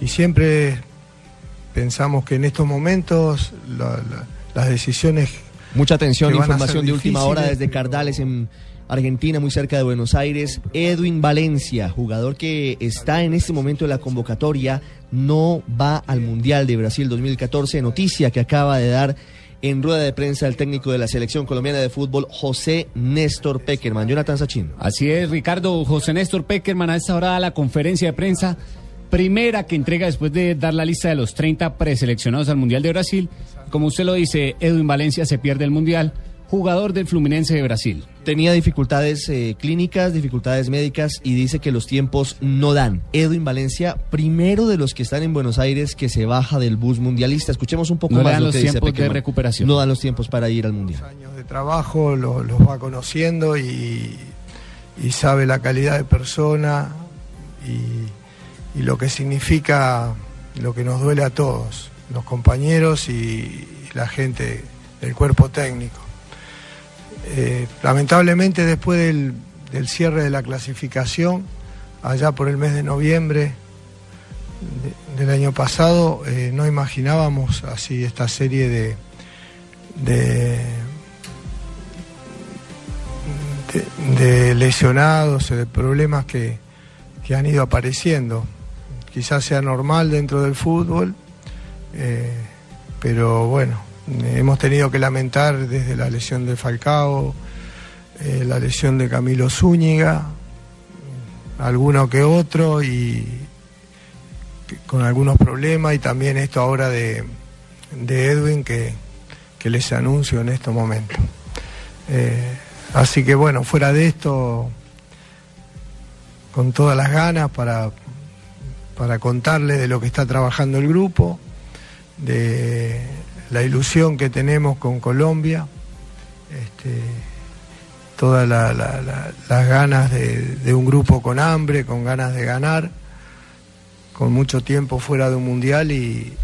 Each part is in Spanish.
y siempre pensamos que en estos momentos las decisiones... Mucha atención, información de última hora desde Cardales en Argentina, muy cerca de Buenos Aires. Edwin Valencia, jugador que está en este momento en la convocatoria, no va al Mundial de Brasil 2014. Noticia que acaba de dar en rueda de prensa el técnico de la selección colombiana de fútbol, José Néstor Peckerman. Jonathan Sachin. Así es, Ricardo. José Néstor Peckerman a esta hora da la conferencia de prensa primera que entrega después de dar la lista de los 30 preseleccionados al Mundial de Brasil. Como usted lo dice, Edwin Valencia se pierde el Mundial, jugador del Fluminense de Brasil. Tenía dificultades eh, clínicas, dificultades médicas y dice que los tiempos no dan. Edwin Valencia, primero de los que están en Buenos Aires que se baja del bus mundialista. Escuchemos un poco no más dan los tiempos de recuperación. No dan los tiempos para ir al Mundial. años de trabajo los va conociendo y, y sabe la calidad de persona y y lo que significa lo que nos duele a todos, los compañeros y la gente del cuerpo técnico. Eh, lamentablemente después del, cierre de la clasificación, allá por el mes de noviembre del año pasado, eh, no imaginábamos así esta serie de, de, de, lesionados, de problemas que, que han ido apareciendo quizás sea normal dentro del fútbol, eh, pero bueno, hemos tenido que lamentar desde la lesión de Falcao, eh, la lesión de Camilo Zúñiga, alguno que otro y con algunos problemas y también esto ahora de, Edwin que, les anuncio en estos momentos. Eh, así que bueno, fuera de esto, con todas las ganas para, para contarles de lo que está trabajando el grupo, de la ilusión que tenemos con Colombia, este, todas las ganas de, un grupo con hambre, con ganas de ganar, con mucho tiempo fuera de un mundial y,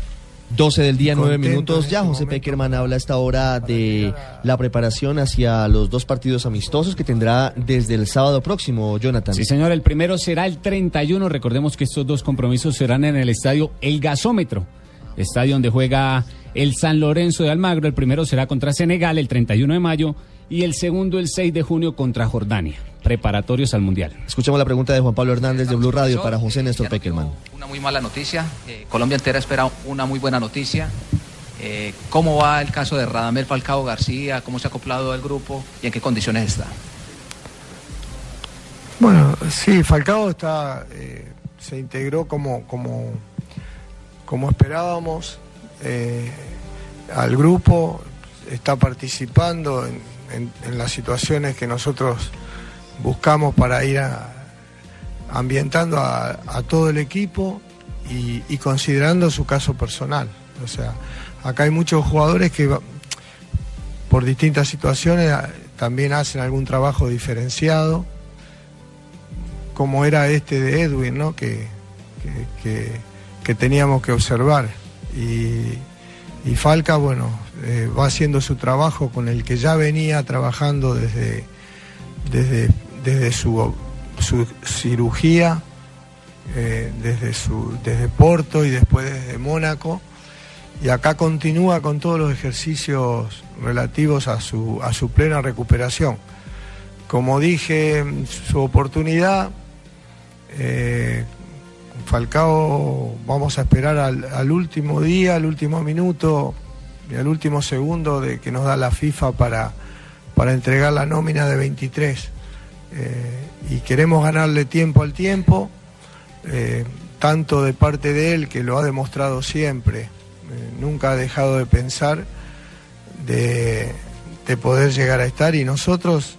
12 del día, 9 minutos. Ya este José Peckerman habla a esta hora de la preparación hacia los dos partidos amistosos que tendrá desde el sábado próximo, Jonathan. Sí, señor, el primero será el 31. Recordemos que estos dos compromisos serán en el estadio El Gasómetro, estadio donde juega el San Lorenzo de Almagro. El primero será contra Senegal el 31 de mayo y el segundo el 6 de junio contra Jordania preparatorios al Mundial. Escuchemos la pregunta de Juan Pablo Hernández de Blue Radio para José Néstor Peckerman. Una muy mala noticia. Eh, Colombia entera espera una muy buena noticia. Eh, ¿Cómo va el caso de Radamel Falcao García? ¿Cómo se ha acoplado el grupo y en qué condiciones está? Bueno, sí, Falcao está, eh, se integró como, como, como esperábamos al grupo, está participando en las situaciones que nosotros buscamos para ir ambientando a, todo el equipo y, considerando su caso personal. O sea, acá hay muchos jugadores que por distintas situaciones también hacen algún trabajo diferenciado, como era este de Edwin, ¿no? que, que, teníamos que observar. Y, Falca, bueno, eh, va haciendo su trabajo con el que ya venía trabajando desde, desde desde su, cirugía, eh, desde, su, desde Porto y después desde Mónaco. Y acá continúa con todos los ejercicios relativos a su, a su plena recuperación. Como dije, su oportunidad, eh, Falcao vamos a esperar al, último día, al último minuto y al último segundo de que nos da la FIFA para, para entregar la nómina de 23. Eh, y queremos ganarle tiempo al tiempo, eh, tanto de parte de él, que lo ha demostrado siempre, eh, nunca ha dejado de pensar de, poder llegar a estar y nosotros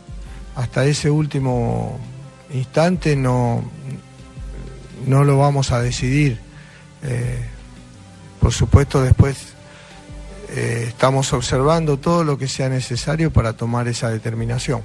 hasta ese último instante no, no lo vamos a decidir. por supuesto después estamos observando todo lo que sea necesario para tomar esa determinación.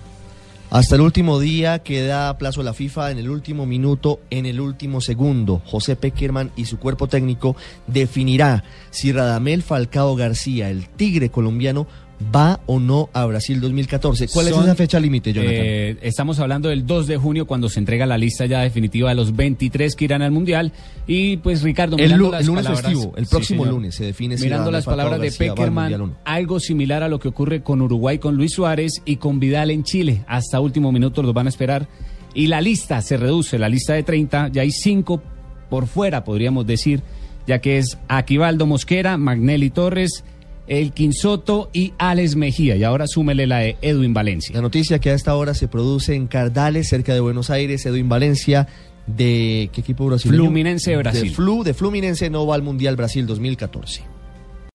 Hasta el último día queda plazo la FIFA en el último minuto, en el último segundo. José Peckerman y su cuerpo técnico definirá si Radamel Falcao García, el tigre colombiano, va o no a Brasil 2014. ¿Cuál es esa fecha límite, Jonathan? Eh, estamos hablando del 2 de junio cuando se entrega la lista ya definitiva de los 23 que irán al Mundial. Y pues Ricardo, el, el lunes festivo, el próximo lunes se define. Mirando las palabras de Peckerman, algo similar a lo que ocurre con Uruguay, con Luis Suárez y con Vidal en Chile. Hasta último minuto los van a esperar. Y la lista se reduce, la lista de 30, ya hay 5 por fuera, podríamos decir, ya que es Aquivaldo Mosquera, Magnelli Torres, el Quinsoto y Alex Mejía. Y ahora súmele la de Edwin Valencia. La noticia que a esta hora se produce en Cardales, cerca de Buenos Aires, Edwin Valencia. ¿De qué equipo brasileño? Fluminense Brasil. De, Flu, de Fluminense no va al Mundial Brasil 2014.